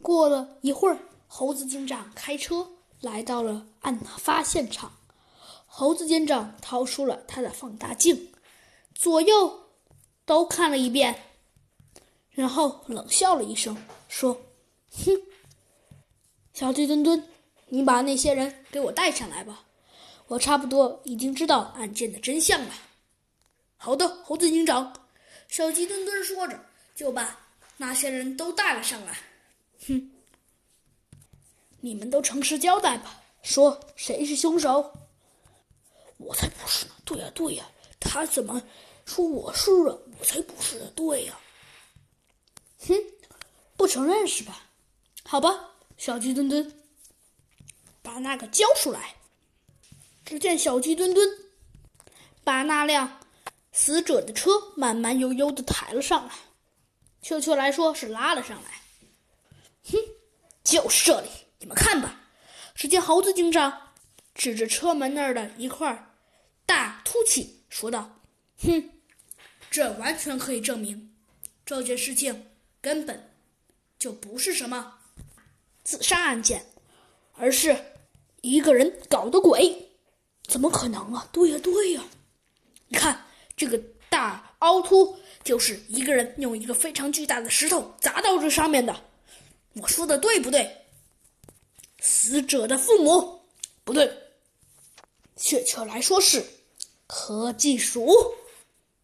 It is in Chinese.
过了一会儿，猴子警长开车来到了案发现场。猴子警长掏出了他的放大镜，左右都看了一遍，然后冷笑了一声，说：“哼，小鸡墩墩，你把那些人给我带上来吧，我差不多已经知道案件的真相了。”好的，猴子警长。小鸡墩墩说着，就把那些人都带了上来。哼，你们都诚实交代吧，说谁是凶手？我才不是呢！对呀，对呀，他怎么说我是啊？我才不是！对呀，哼，不承认是吧？好吧，小鸡墩墩，把那个交出来。只见小鸡墩墩把那辆。死者的车慢慢悠悠的抬了上来，确切来说是拉了上来。哼，就是这里，你们看吧。只见猴子警长指着车门那儿的一块大凸起，说道：“哼，这完全可以证明，这件事情根本就不是什么自杀案件，而是一个人搞的鬼。怎么可能啊？对呀，对呀，你看。”这个大凹凸就是一个人用一个非常巨大的石头砸到这上面的，我说的对不对？死者的父母不对，确切来说是科技鼠。